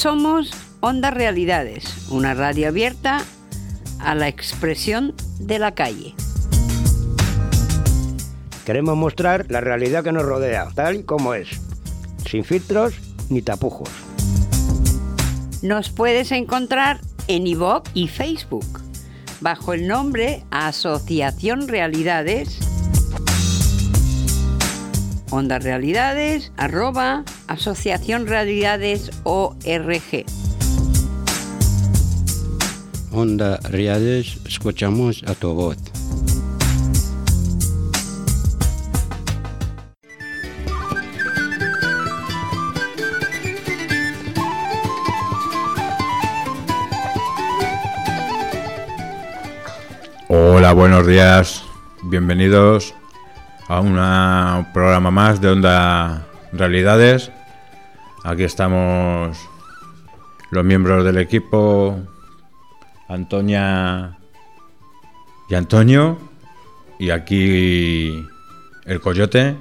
Somos Onda Realidades, una radio abierta a la expresión de la calle. Queremos mostrar la realidad que nos rodea, tal y como es, sin filtros ni tapujos. Nos puedes encontrar en iVoox y Facebook bajo el nombre Asociación Realidades. Onda Realidades, arroba Asociación Realidades ORG. Onda Realidades, escuchamos a tu voz. Hola, buenos días. Bienvenidos a un programa más de Onda Realidades. Aquí estamos los miembros del equipo, Antonia y Antonio, y aquí el Coyote.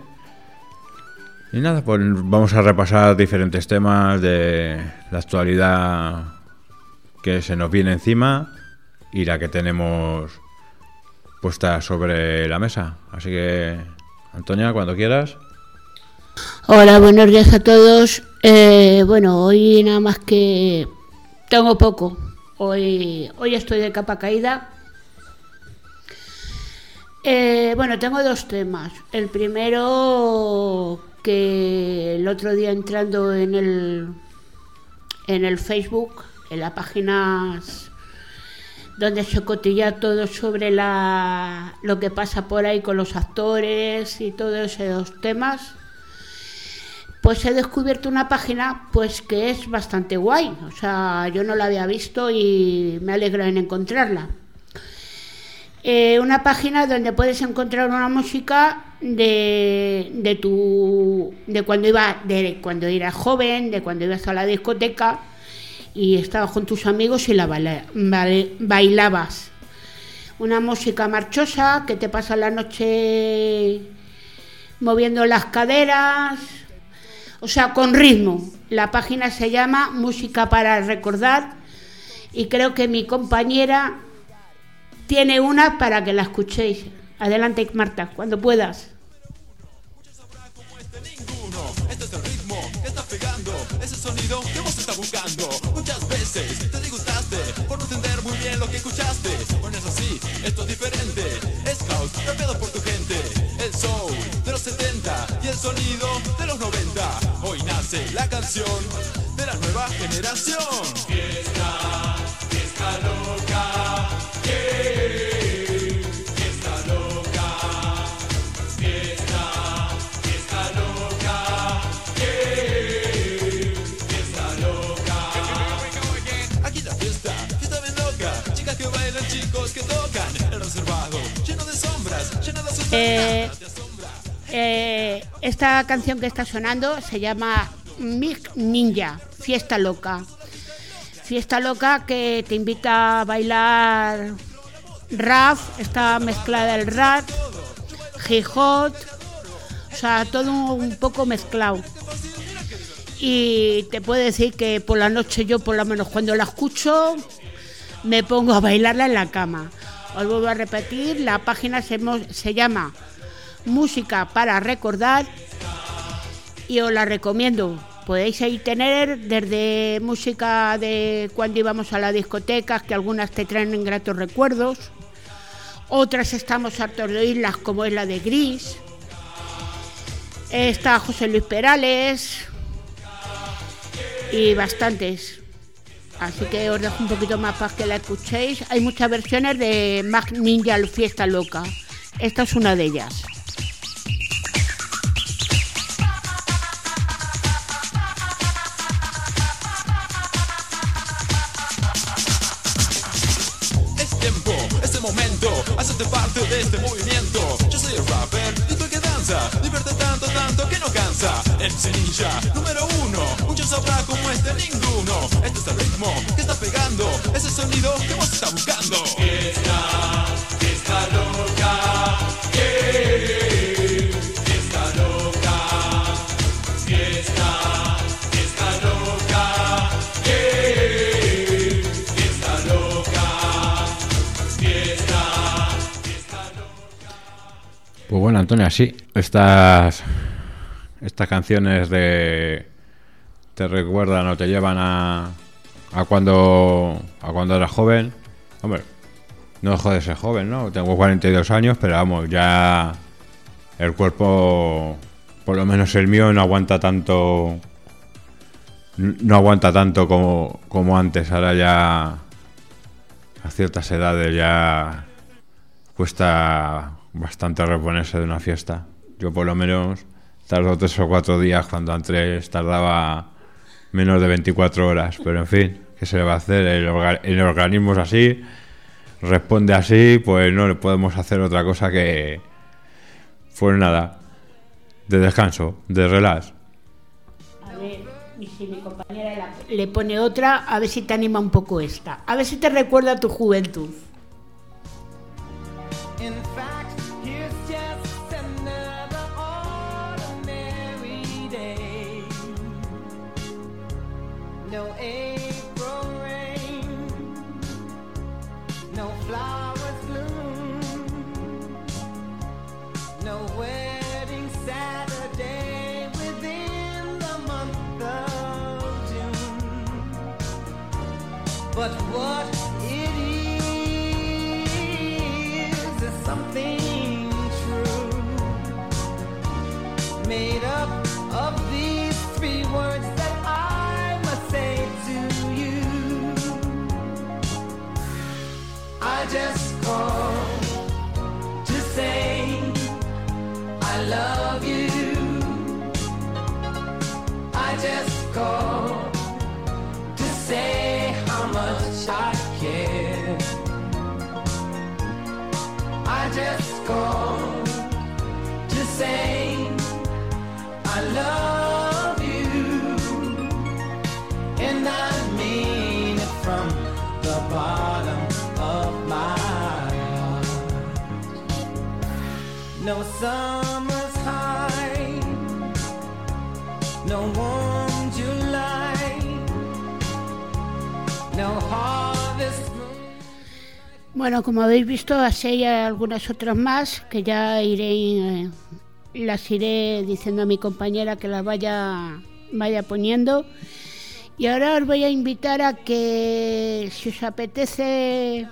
Y nada, pues vamos a repasar diferentes temas de la actualidad que se nos viene encima y la que tenemos puesta sobre la mesa. Así que, Antonia, cuando quieras. Hola, buenos días a todos. Eh, bueno, hoy nada más que tengo poco. Hoy, hoy estoy de capa caída. Eh, bueno, tengo dos temas. El primero, que el otro día entrando en el, en el Facebook, en las páginas donde se cotilla todo sobre la, lo que pasa por ahí con los actores y todos esos temas, pues he descubierto una página pues que es bastante guay. O sea, yo no la había visto y me alegro en encontrarla. Eh, una página donde puedes encontrar una música de, de tu de cuando iba de cuando eras joven, de cuando ibas a la discoteca y estabas con tus amigos y la bailabas. Una música marchosa que te pasa la noche moviendo las caderas, o sea, con ritmo. La página se llama Música para Recordar y creo que mi compañera tiene una para que la escuchéis. Adelante, Marta, cuando puedas. Veces te disgustaste por no entender muy bien lo que escuchaste. Bueno, es así, esto es diferente. Es house, por tu gente. El soul de los 70 y el sonido de los 90. Hoy nace la canción de la nueva generación. Fiesta, fiesta loca. Yeah. Eh, eh, esta canción que está sonando se llama Mig Ninja, Fiesta Loca. Fiesta Loca que te invita a bailar rap, está mezclada el rap, hip hop, o sea, todo un poco mezclado. Y te puedo decir que por la noche yo, por lo menos cuando la escucho, me pongo a bailarla en la cama. Os vuelvo a repetir, la página se, se llama Música para Recordar y os la recomiendo. Podéis ahí tener desde música de cuando íbamos a la discoteca, que algunas te traen gratos recuerdos, otras estamos hartos de oírlas, como es la de Gris. Está José Luis Perales y bastantes. Así que os dejo un poquito más para que la escuchéis. Hay muchas versiones de Mag Ninja Fiesta Loca. Esta es una de ellas. Momento, hazte parte de este movimiento. Yo soy el rapper y tú que danza, divierte tanto, tanto que no cansa. El ninja número uno, muchos sabrá como este ninguno. Este es el ritmo que está pegando, ese sonido que vos estás buscando. Loca, yeah. Pues bueno, Antonia, sí, estas, estas canciones de te recuerdan o te llevan a, a cuando a cuando eras joven. Hombre, no dejo de ser joven, ¿no? Tengo 42 años, pero vamos, ya el cuerpo, por lo menos el mío, no aguanta tanto no aguanta tanto como, como antes. Ahora ya a ciertas edades ya cuesta bastante reponerse de una fiesta. Yo por lo menos tardo tres o cuatro días cuando antes tardaba menos de 24 horas. Pero en fin, ¿qué se le va a hacer? El, orga- el organismo es así, responde así, pues no le podemos hacer otra cosa que... Pues nada, de descanso, de relax. A ver, y si mi compañera la- le pone otra, a ver si te anima un poco esta. A ver si te recuerda a tu juventud. In fact, just called to say how much I care. I just called to say I love you, and I mean it from the bottom of my heart. No summer's Bueno, como habéis visto, así hay algunas otras más que ya iré, eh, las iré diciendo a mi compañera que las vaya, vaya poniendo. Y ahora os voy a invitar a que si os apetece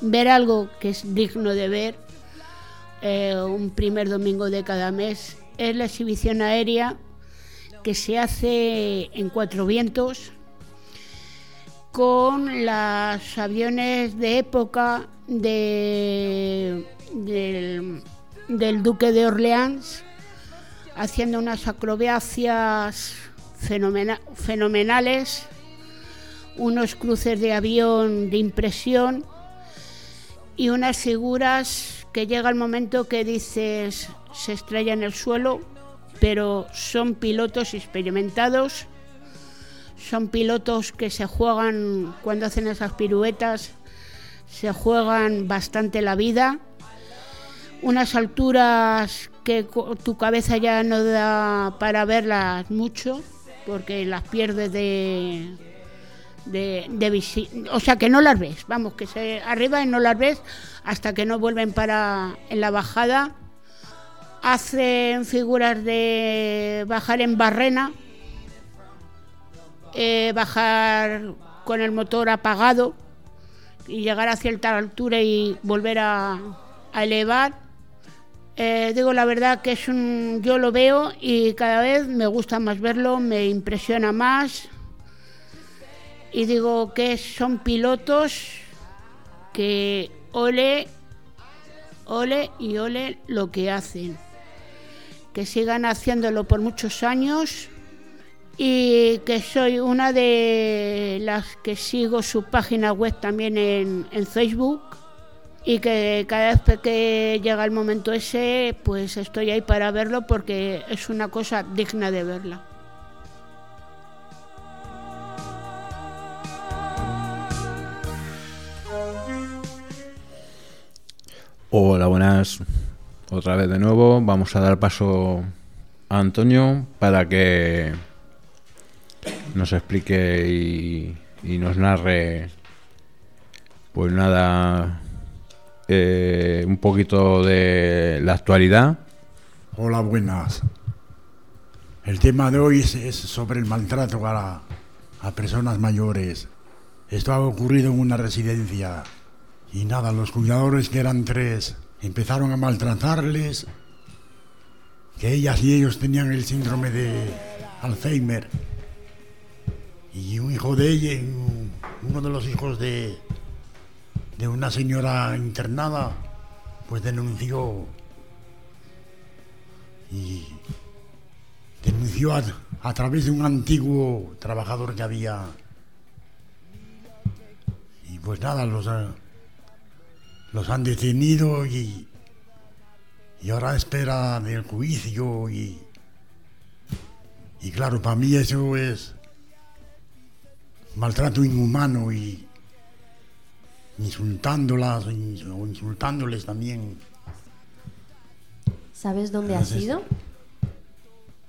ver algo que es digno de ver, eh, un primer domingo de cada mes, es la exhibición aérea que se hace en Cuatro Vientos con los aviones de época de- del, duque de Orleans haciendo unas acrobacias fenomena- fenomenales, unos cruces de avión de impresión y unas figuras que llega el momento que dices se estrella en el suelo, pero son pilotos experimentados son pilotos que se juegan, cuando hacen esas piruetas, se juegan bastante la vida. Unas alturas que tu cabeza ya no da para verlas mucho, porque las pierdes de, de, de O sea, que no las ves, vamos, que se arriba y no las ves hasta que no vuelven para en la bajada. Hacen figuras de bajar en barrena, eh, bajar con el motor apagado y llegar a cierta altura y volver a, elevar. Eh, digo la verdad que es un, yo lo veo y cada vez me gusta más verlo, me impresiona más y digo que son pilotos que ole, ole y ole lo que hacen, que sigan haciéndolo por muchos años y que soy una de las que sigo su página web también en, Facebook y que cada vez que llega el momento ese pues estoy ahí para verlo porque es una cosa digna de verla. Hola, buenas. Otra vez de nuevo. Vamos a dar paso a Antonio para que nos explique y, nos narre, pues nada, eh, un poquito de la actualidad. Hola, buenas. El tema de hoy es, sobre el maltrato a, a personas mayores. Esto ha ocurrido en una residencia. Y nada, los cuidadores, que eran tres, empezaron a maltratarles. Que ellas y ellos tenían el síndrome de Alzheimer. Y un hijo de ella, un- uno de los hijos de, de una señora internada, pues denunció y denunció a, través de un antiguo trabajador que había. Y pues nada, los, ha- los han detenido y, y ahora espera del juicio y, y claro, para mí eso es maltrato inhumano y insultándolas o insultándoles también. ¿Sabes dónde ha sido?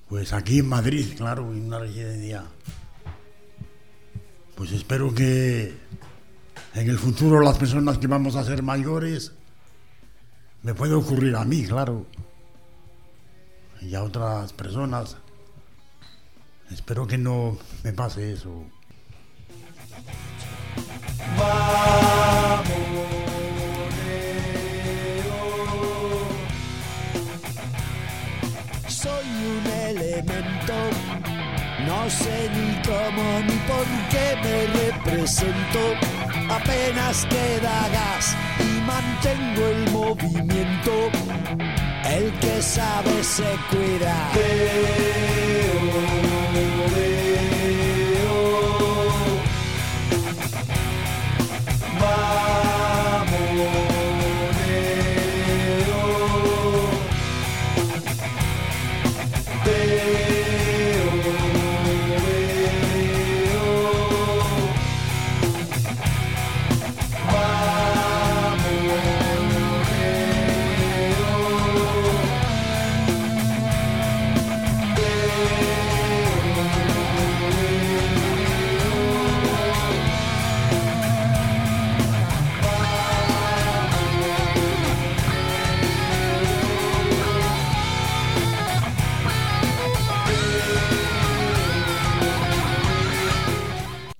Pues aquí en Madrid, claro, en una residencia. Pues espero que en el futuro las personas que vamos a ser mayores me puede ocurrir a mí, claro. Y a otras personas. Espero que no me pase eso. Soy un elemento, no sé ni cómo ni por qué me represento. Apenas queda gas y mantengo el movimiento. El que sabe se cuida.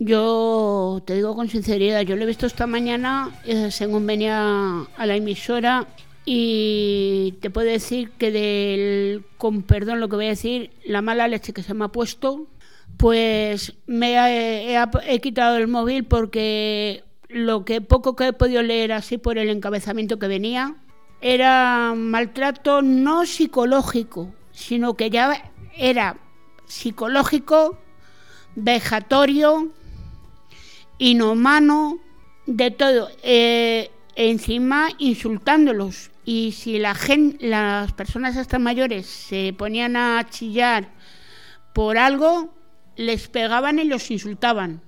Yo te digo con sinceridad, yo lo he visto esta mañana eh, según venía a la emisora y te puedo decir que del, con perdón lo que voy a decir, la mala leche que se me ha puesto, pues me he, he- quitado el móvil porque lo que poco que he podido leer así por el encabezamiento que venía era maltrato no psicológico, sino que ya era psicológico, vejatorio, inhumano, de todo. Eh, encima insultándolos. Y si la las personas estas mayores se ponían a chillar por algo, les pegaban y los insultaban.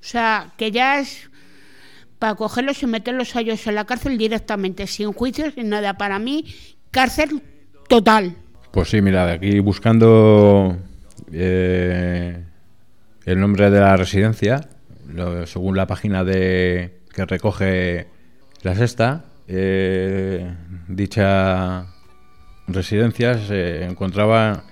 O sea, que ya es para cogerlos y meterlos a ellos en la cárcel directamente, sin juicios, sin nada. Para mí, cárcel total. Pues sí, mira, aquí buscando eh, el nombre de la residencia, lo- según la página de que recoge la sexta, eh, dicha residencia se encontraba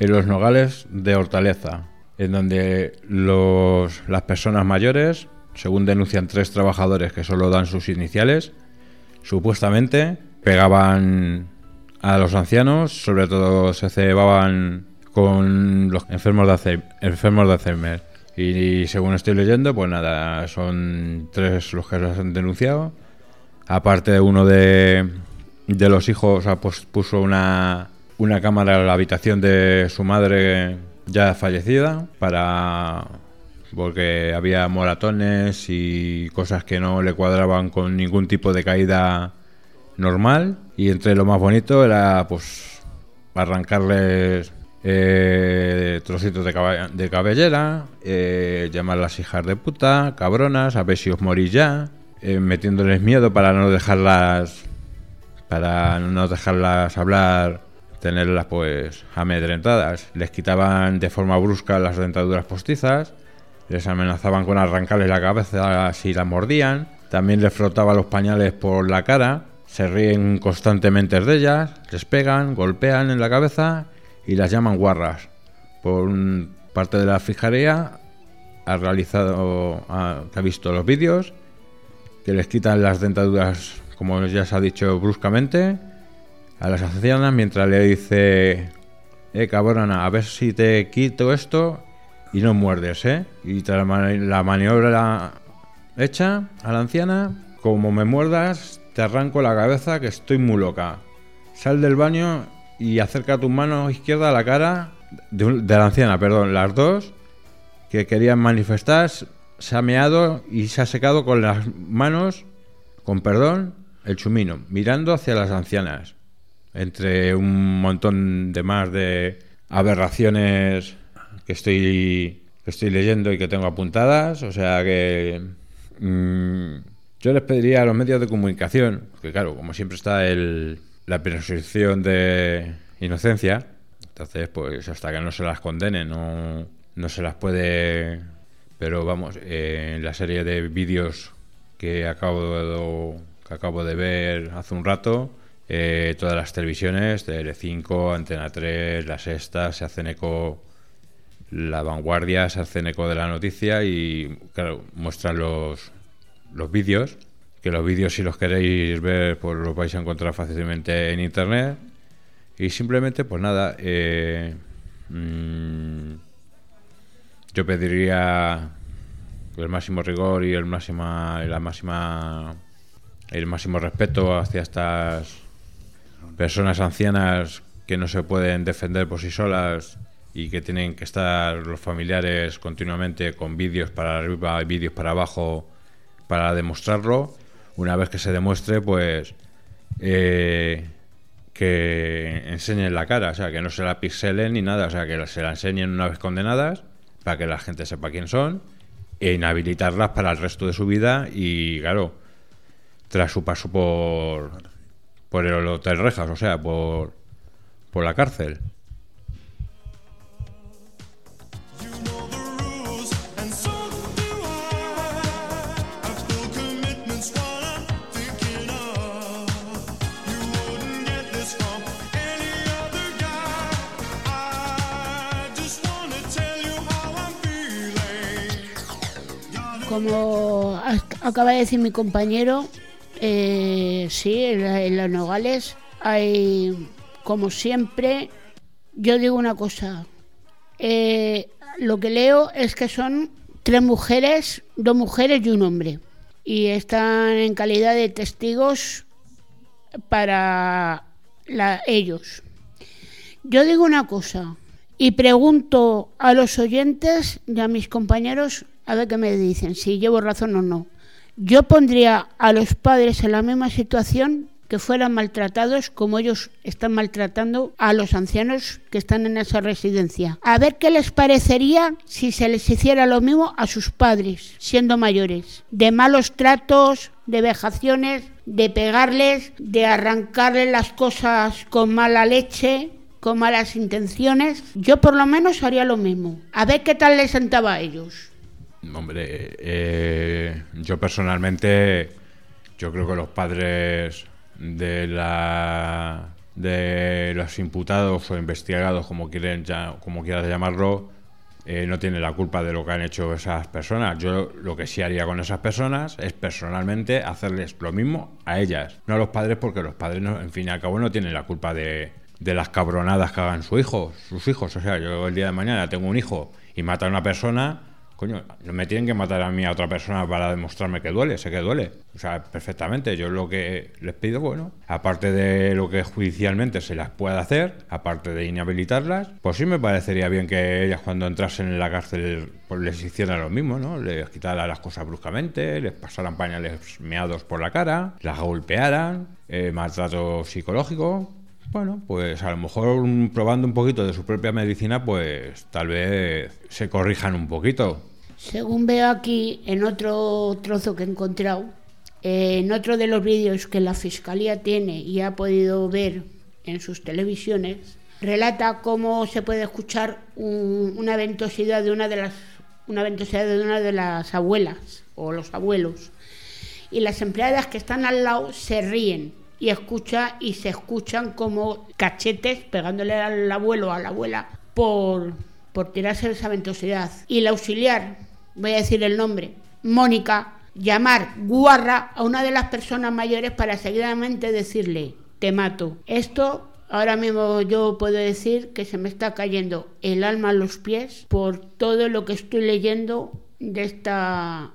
en los nogales de Hortaleza, en donde los, las personas mayores, según denuncian tres trabajadores que solo dan sus iniciales, supuestamente pegaban a los ancianos, sobre todo se cebaban con los enfermos de Alzheimer. De Alzheimer. Y, según estoy leyendo, pues nada, son tres los que los han denunciado. Aparte, uno de, de los hijos pues, puso una, una cámara en la habitación de su madre ya fallecida para porque había moratones y cosas que no le cuadraban con ningún tipo de caída normal y entre lo más bonito era pues arrancarles eh, trocitos de, caba- de cabellera, eh, llamarlas hijas de puta, cabronas, a ver si os morís ya, eh, metiéndoles miedo para no dejarlas para no dejarlas hablar, tenerlas pues amedrentadas. Les quitaban de forma brusca las dentaduras postizas, les amenazaban con arrancarles la cabeza si la mordían, También les frotaba los pañales por la cara. Se ríen constantemente de ellas, les pegan, golpean en la cabeza y las llaman guarras. Por parte de la fijaría ha realizado, ha, visto los vídeos, que les quitan las dentaduras, como ya se ha dicho bruscamente, a las ancianas mientras le dice, eh cabrona, a ver si te quito esto y no muerdes, ¿eh? Y tras la maniobra hecha a la anciana, como me muerdas, te arranco la cabeza que estoy muy loca. Sal del baño y acerca tu mano izquierda a la cara de, la anciana, perdón, las dos que querían manifestar, se ha meado y se ha secado con las manos, con perdón, el chumino, mirando hacia las ancianas. Entre un montón de más de aberraciones que estoy, que estoy leyendo y que tengo apuntadas. O sea que mm, yo les pediría a los medios de comunicación, que claro, como siempre está el, la presunción de inocencia, entonces pues hasta que no se las condene no, no se las puede... Pero vamos, eh, en la serie de vídeos que acabo de, que acabo de ver hace un rato, eh, todas las televisiones, Tele5, Antena 3, La Sexta, se hacen eco, La Vanguardia se hacen eco de la noticia y, claro, muestran los, los vídeos, que los vídeos si los queréis ver, pues los vais a encontrar fácilmente en Internet. Y simplemente, pues nada, eh, mm, yo pediría el máximo rigor y el máxima, la máxima, el máximo respeto hacia estas personas ancianas que no se pueden defender por sí solas y que tienen que estar los familiares continuamente con vídeos para arriba y vídeos para abajo para demostrarlo. Una vez que se demuestre, pues eh, que enseñen la cara, o sea, que no se la pixelen ni nada, o sea, que se la enseñen una vez condenadas para que la gente sepa quién son e inhabilitarlas para el resto de su vida y, claro, tras su paso por, por el Hotel Rejas, o sea, por, por la cárcel. Acaba de decir mi compañero, eh, sí, en, los nogales hay, como siempre, yo digo una cosa, eh, lo que leo es que son tres mujeres, dos mujeres y un hombre, y están en calidad de testigos para ellos. Yo digo una cosa y pregunto a los oyentes y a mis compañeros a ver qué me dicen, si llevo razón o no. Yo pondría a los padres en la misma situación que fueran maltratados como ellos están maltratando a los ancianos que están en esa residencia. A ver qué les parecería si se les hiciera lo mismo a sus padres, siendo mayores. De malos tratos, de vejaciones, de pegarles, de arrancarles las cosas con mala leche, con malas intenciones. Yo por lo menos haría lo mismo. A ver qué tal les sentaba a ellos. Hombre, eh, yo personalmente, yo creo que los padres de la de los imputados o investigados, como quieren como quieras llamarlo, eh, no tienen la culpa de lo que han hecho esas personas. Yo lo que sí haría con esas personas es personalmente hacerles lo mismo a ellas, no a los padres, porque los padres, no, en fin y al cabo, no tienen la culpa de, de las cabronadas que hagan su hijo, sus hijos. O sea, yo el día de mañana tengo un hijo y mata a una persona, no me tienen que matar a mí a otra persona para demostrarme que duele, sé que duele. O sea, perfectamente. Yo lo que les pido, bueno, aparte de lo que judicialmente se las pueda hacer, aparte de inhabilitarlas, pues sí me parecería bien que ellas cuando entrasen en la cárcel pues les hicieran lo mismo, ¿no? Les quitaran las cosas bruscamente, les pasaran pañales meados por la cara, las golpearan, eh, maltrato psicológico. Bueno, pues a lo mejor probando un poquito de su propia medicina, pues tal vez se corrijan un poquito. Según veo aquí en otro trozo que he encontrado, eh, en otro de los vídeos que la Fiscalía tiene y ha podido ver en sus televisiones, relata cómo se puede escuchar un- una ventosidad de una de las una ventosidad de una de las abuelas o los abuelos y las empleadas que están al lado se ríen y escucha y se escuchan como cachetes pegándole al abuelo a la abuela por, por tirarse esa ventosidad. Y la auxiliar, voy a decir el nombre, Mónica, llamar guarra a una de las personas mayores para seguidamente decirle, te mato. Esto ahora mismo yo puedo decir que se me está cayendo el alma a los pies por todo lo que estoy leyendo de esta,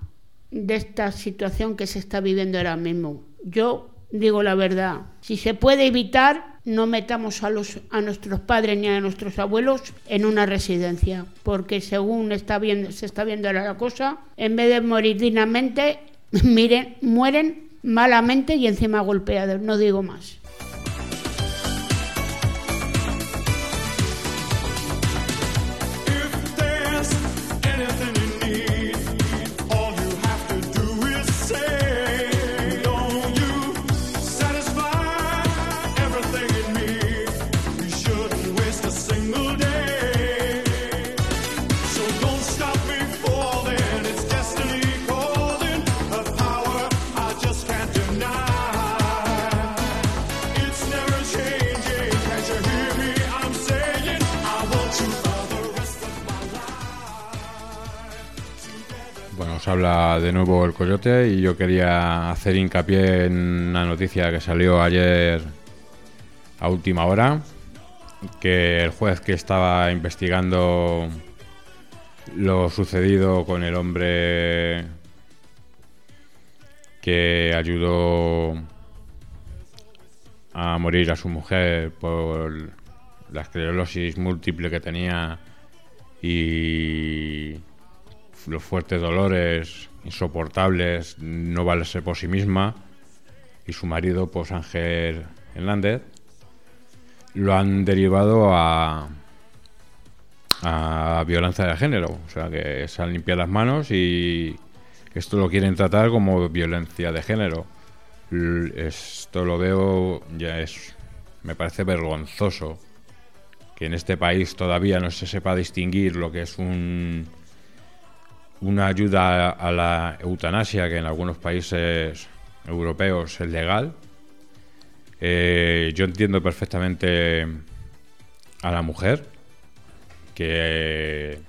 de esta situación que se está viviendo ahora mismo. Yo digo la verdad, si se puede evitar, no metamos a, los, a nuestros padres ni a nuestros abuelos en una residencia, porque según está viendo, se está viendo la cosa, en vez de morir dignamente, miren, mueren malamente y encima golpeados, no digo más. Habla de nuevo el Coyote y yo quería hacer hincapié en una noticia que salió ayer a última hora, que el juez que estaba investigando lo sucedido con el hombre que ayudó a morir a su mujer por la esclerosis múltiple que tenía y los fuertes dolores insoportables, no valerse por sí misma, y su marido, pues Ángel Hernández, lo han derivado a, a violencia de género. O sea, que se han limpiado las manos y esto lo quieren tratar como violencia de género. Esto lo veo, ya es, me parece vergonzoso que en este país todavía no se sepa distinguir lo que es un una ayuda a la eutanasia que en algunos países europeos es legal. Eh, yo entiendo perfectamente a la mujer que,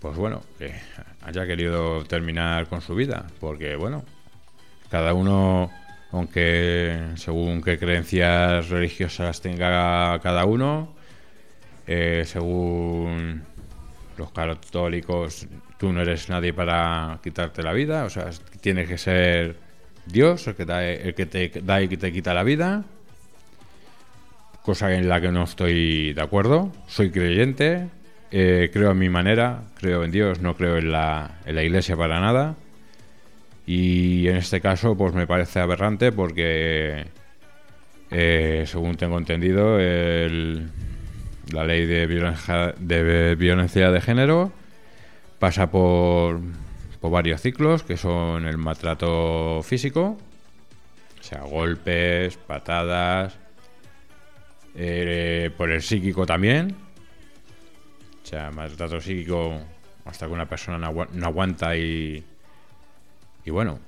pues bueno, que haya querido terminar con su vida, porque bueno, cada uno, aunque según qué creencias religiosas tenga cada uno, eh, según los católicos, tú no eres nadie para quitarte la vida, o sea, tienes que ser Dios el que, da- el que te da y que te quita la vida, cosa en la que no estoy de acuerdo. Soy creyente, eh, creo en mi manera, creo en Dios, no creo en la, en la iglesia para nada. Y en este caso, pues me parece aberrante porque, eh, según tengo entendido, el- la ley de violencia, de violencia de género pasa por, por varios ciclos, que son el maltrato físico, o sea, golpes, patadas, eh, por el psíquico también, o sea, maltrato psíquico hasta que una persona no, agua- no aguanta y, y bueno,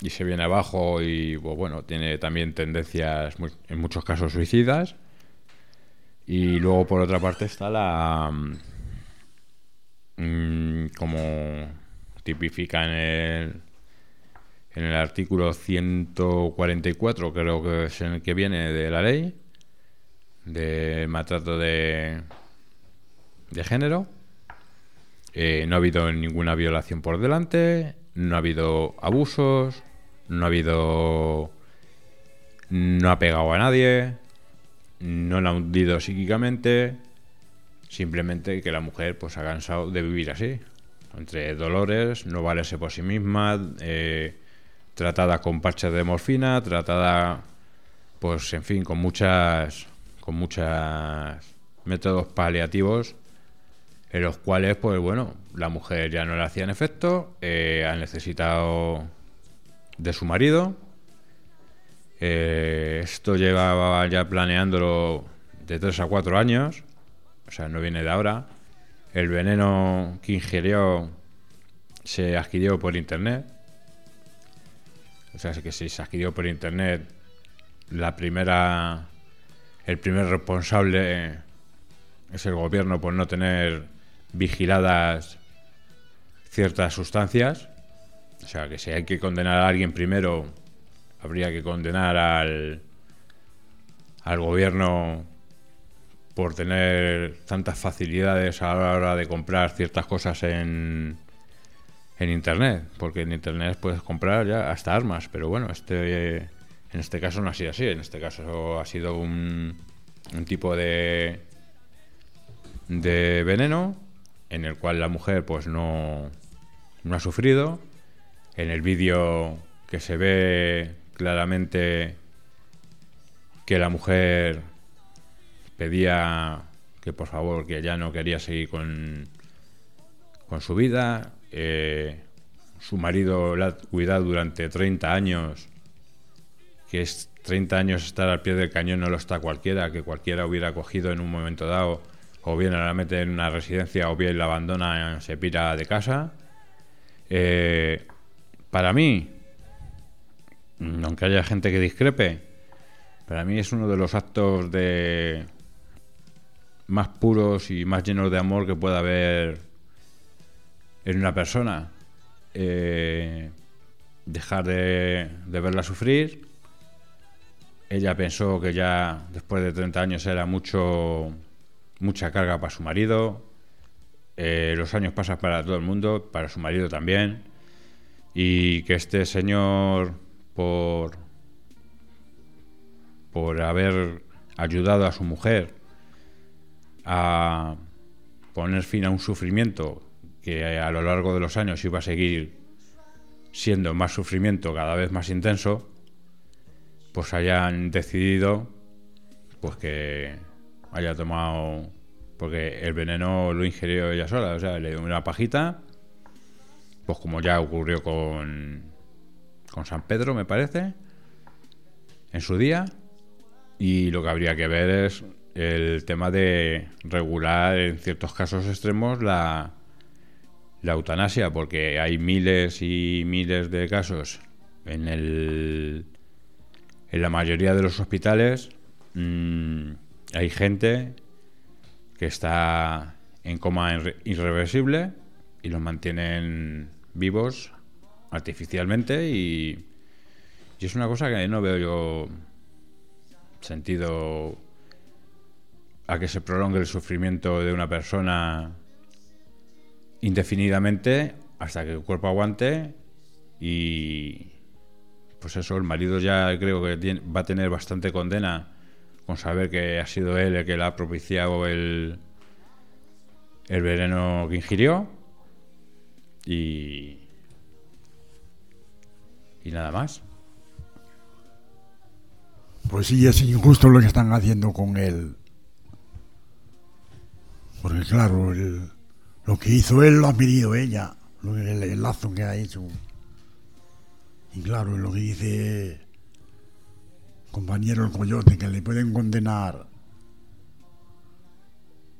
y se viene abajo y pues, bueno, tiene también tendencias en muchos casos suicidas. Y luego por otra parte está la mm, como tipifica en el en el artículo 144 creo que es en el que viene de la ley de maltrato de de género. Eh, no ha habido ninguna violación por delante no ha habido abusos no ha habido no ha pegado a nadie no la ha hundido psíquicamente, simplemente que la mujer pues ha cansado de vivir así, entre dolores, no valerse por sí misma, eh, tratada con parches de morfina, tratada pues en fin con muchas con muchas métodos paliativos en los cuales pues bueno la mujer ya no le hacían efecto, eh, ha necesitado de su marido. Eh, esto llevaba ya planeándolo de 3 a 4 años, o sea, no viene de ahora. El veneno que ingirió se adquirió por internet. O sea, que si se adquirió por internet, la primera. El primer responsable es el gobierno por no tener vigiladas ciertas sustancias. O sea, que si hay que condenar a alguien primero, habría que condenar al, al gobierno por tener tantas facilidades a la hora de comprar ciertas cosas en, en internet, porque en internet puedes comprar ya hasta armas, pero bueno, este en este caso no ha sido así, en este caso ha sido un, un tipo de de veneno en el cual la mujer pues no, no ha sufrido. En el vídeo que se ve claramente que la mujer pedía que por favor, que ya no quería seguir con, con su vida. Eh, su marido la ha cuidado durante 30 años, que es 30 años estar al pie del cañón, no lo está cualquiera, que cualquiera hubiera cogido en un momento dado, o bien la mete en una residencia, o bien la abandona, se pira de casa. Eh, para mí, aunque haya gente que discrepe, para mí es uno de los actos de más puros y más llenos de amor que pueda haber en una persona. Eh, dejar de, de verla sufrir. Ella pensó que ya después de 30 años era mucho mucha carga para su marido. Eh, los años pasan para todo el mundo, para su marido también. Y que este señor, por, por haber ayudado a su mujer a poner fin a un sufrimiento que a lo largo de los años iba a seguir siendo más sufrimiento cada vez más intenso, pues hayan decidido pues que haya tomado porque el veneno lo ingirió ella sola, o sea, le dio una pajita, pues como ya ocurrió con con San Pedro, me parece, en su día, y lo que habría que ver es el tema de regular en ciertos casos extremos la, la eutanasia, porque hay miles y miles de casos en el en la mayoría de los hospitales mm, hay gente que está en coma irre- irreversible y los mantienen vivos artificialmente y, y es una cosa que no veo yo sentido a que se prolongue el sufrimiento de una persona indefinidamente hasta que el cuerpo aguante y pues eso, el marido ya creo que va a tener bastante condena con saber que ha sido él el que le ha propiciado el, el veneno que ingirió y y nada más. Pues sí, es injusto lo que están haciendo con él. Porque claro, lo que hizo él lo ha pedido ella, el, lazo que ha hecho. Y claro, lo que dice compañero el coyote, que le pueden condenar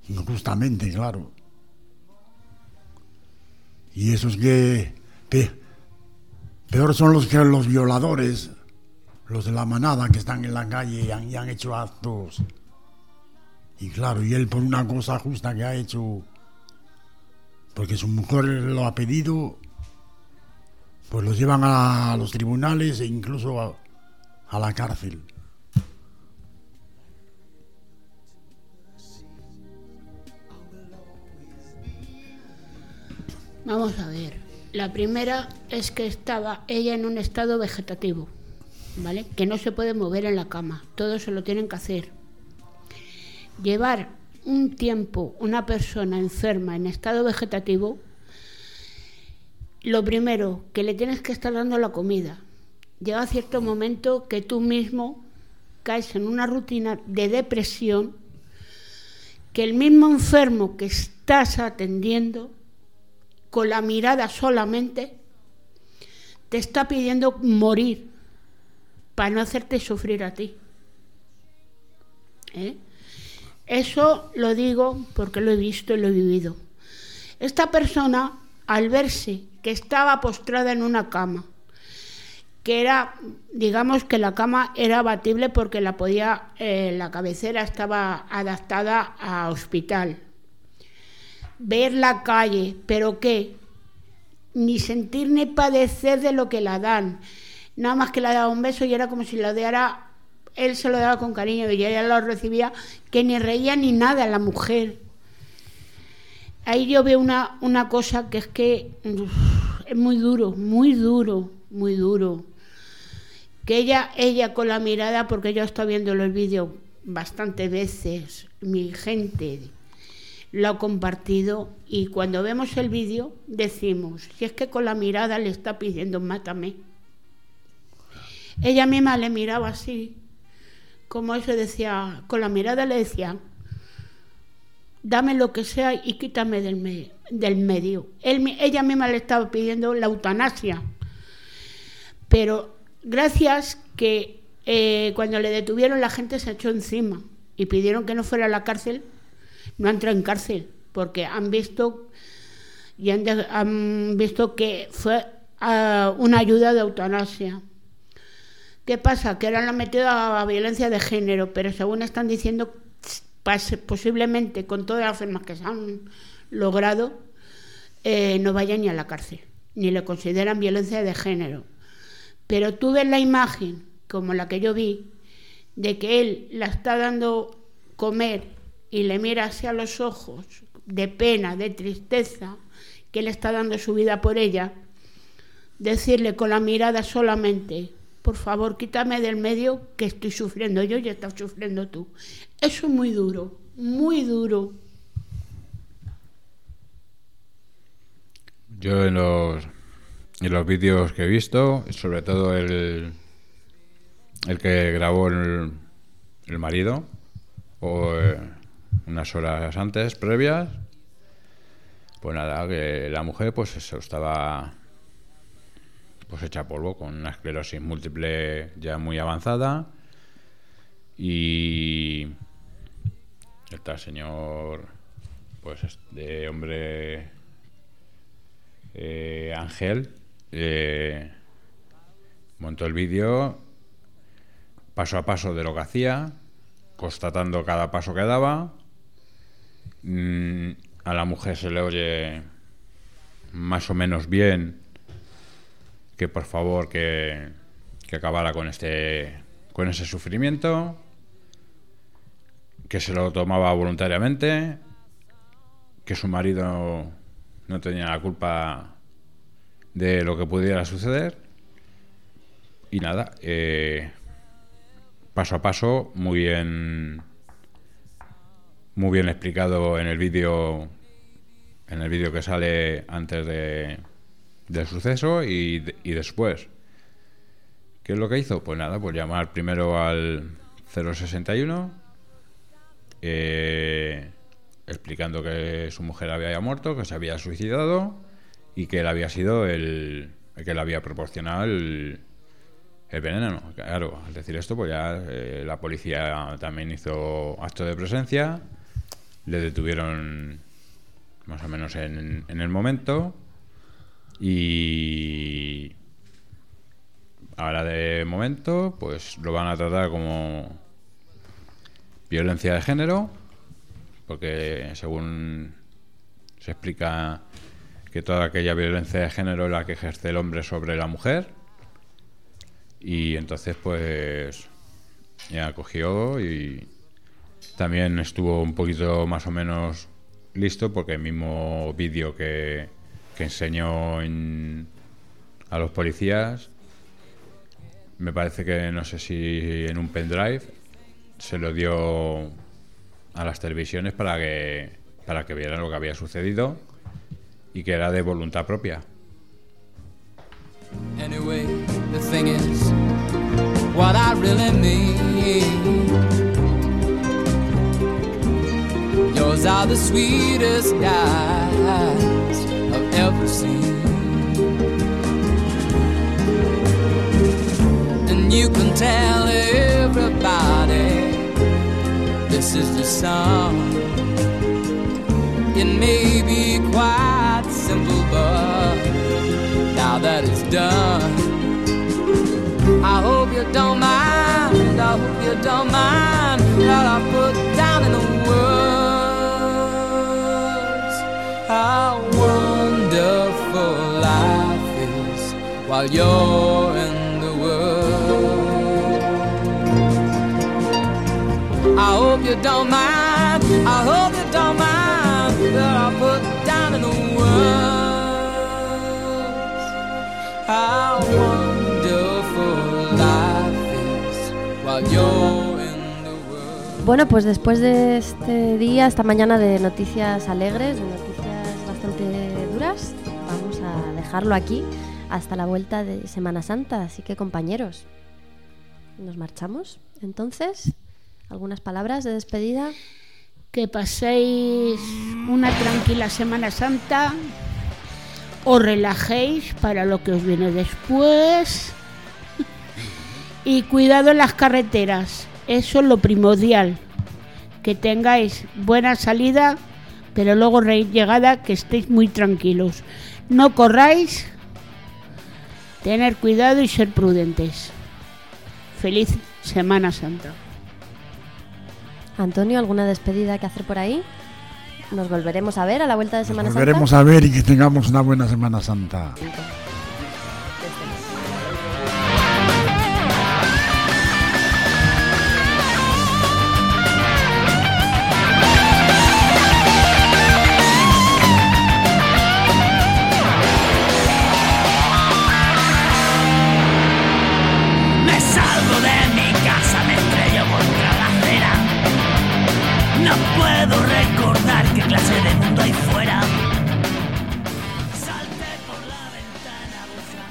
injustamente, claro. Y esos que pe- peor son los que los violadores, los de la manada que están en la calle y y han hecho actos. Y claro, y él por una cosa justa que ha hecho, porque su mujer lo ha pedido, pues los llevan a los tribunales e incluso a, a la cárcel. Vamos a ver. La primera es que estaba ella en un estado vegetativo, ¿vale? Que no se puede mover en la cama. Todo se lo tienen que hacer. Llevar un tiempo una persona enferma en estado vegetativo, lo primero, que le tienes que estar dando la comida. Llega cierto momento que tú mismo caes en una rutina de depresión que el mismo enfermo que estás atendiendo con la mirada solamente, te está pidiendo morir para no hacerte sufrir a ti. ¿Eh? Eso lo digo porque lo he visto y lo he vivido. Esta persona, al verse que estaba postrada en una cama, que era, digamos que la cama era abatible porque la podía, eh, la cabecera estaba adaptada a hospital. Ver la calle, pero qué, ni sentir ni padecer de lo que la dan. Nada más que le daba un beso y era como si la diera, él se lo daba con cariño y ella lo recibía, que ni reía ni nada la mujer. Ahí yo veo una, una cosa que es que es muy duro, muy duro, muy duro. Que ella, ella con la mirada, porque yo estado viendo el vídeo bastantes veces, mi gente lo ha compartido y cuando vemos el vídeo decimos, si es que con la mirada le está pidiendo mátame. Ella misma le miraba así, como eso decía, con la mirada le decía, dame lo que sea y quítame del, me- del medio. Él ella misma le estaba pidiendo la eutanasia. Pero gracias que eh, cuando le detuvieron la gente se echó encima y pidieron que no fuera a la cárcel, no entró en cárcel, porque han visto y han visto que fue ah, una ayuda de eutanasia. ¿Qué pasa? Que ahora lo han metido a violencia de género, pero según están diciendo, posiblemente con todas las firmas que se han logrado, eh, no vaya ni a la cárcel, ni le consideran violencia de género. Pero tú ves la imagen, como la que yo vi, de que él la está dando comer y le mira hacia los ojos, de pena, de tristeza, que él está dando su vida por ella, decirle con la mirada solamente, por favor, quítame del medio que estoy sufriendo yo y estás sufriendo tú. Eso es muy duro, muy duro. Yo en los, en los vídeos que he visto, sobre todo el, el que grabó el, el marido, o eh, unas horas antes, previas, pues nada, que la mujer pues eso, estaba pues hecha polvo con una esclerosis múltiple ya muy avanzada y tal señor pues es de hombre eh, Ángel eh, montó el vídeo paso a paso de lo que hacía, constatando cada paso que daba. Mm, a la mujer se le oye más o menos bien que por favor que, que acabara con este con ese sufrimiento que se lo tomaba voluntariamente que su marido no tenía la culpa de lo que pudiera suceder. Y nada eh, paso a paso muy bien muy bien explicado en el vídeo en el vídeo que sale antes de, del suceso y, y después ¿qué es lo que hizo? pues nada pues llamar primero al 061 eh, explicando que su mujer había muerto, que se había suicidado y que él había sido el, el que le había proporcionado el, el veneno. Claro, al decir esto, pues ya eh, la policía también hizo acto de presencia, le detuvieron más o menos en, en el momento y ahora de momento pues lo van a tratar como violencia de género porque según se explica que toda aquella violencia de género es la que ejerce el hombre sobre la mujer. Y entonces pues ya cogió y también estuvo un poquito más o menos listo porque el mismo vídeo que, que enseñó en- a los policías me parece que no sé si en un pendrive se lo dio a las televisiones para que para que vieran lo que había sucedido y que era de voluntad propia. Seen. And you can tell everybody this is the song. It may be quite simple, but now that it's done, I hope you don't mind that I put down in the words while you're in the world. I hope you don't mind. I hope you don't mind that I put down in the words how wonderful life is while you're. Bueno, pues después de este día, esta mañana de noticias alegres, de noticias bastante duras, vamos a dejarlo aquí hasta la vuelta de Semana Santa. Así que compañeros, nos marchamos. Entonces, algunas palabras de despedida. Que paséis una tranquila Semana Santa, os relajéis para lo que os viene después y cuidado en las carreteras, eso es lo primordial, que tengáis buena salida, pero luego llegada que estéis muy tranquilos. No corráis, tener cuidado y ser prudentes. Feliz Semana Santa. Antonio, ¿alguna despedida que hacer por ahí? Nos volveremos a ver a la vuelta de Semana Nos Santa. veremos a ver y que tengamos una buena Semana Santa.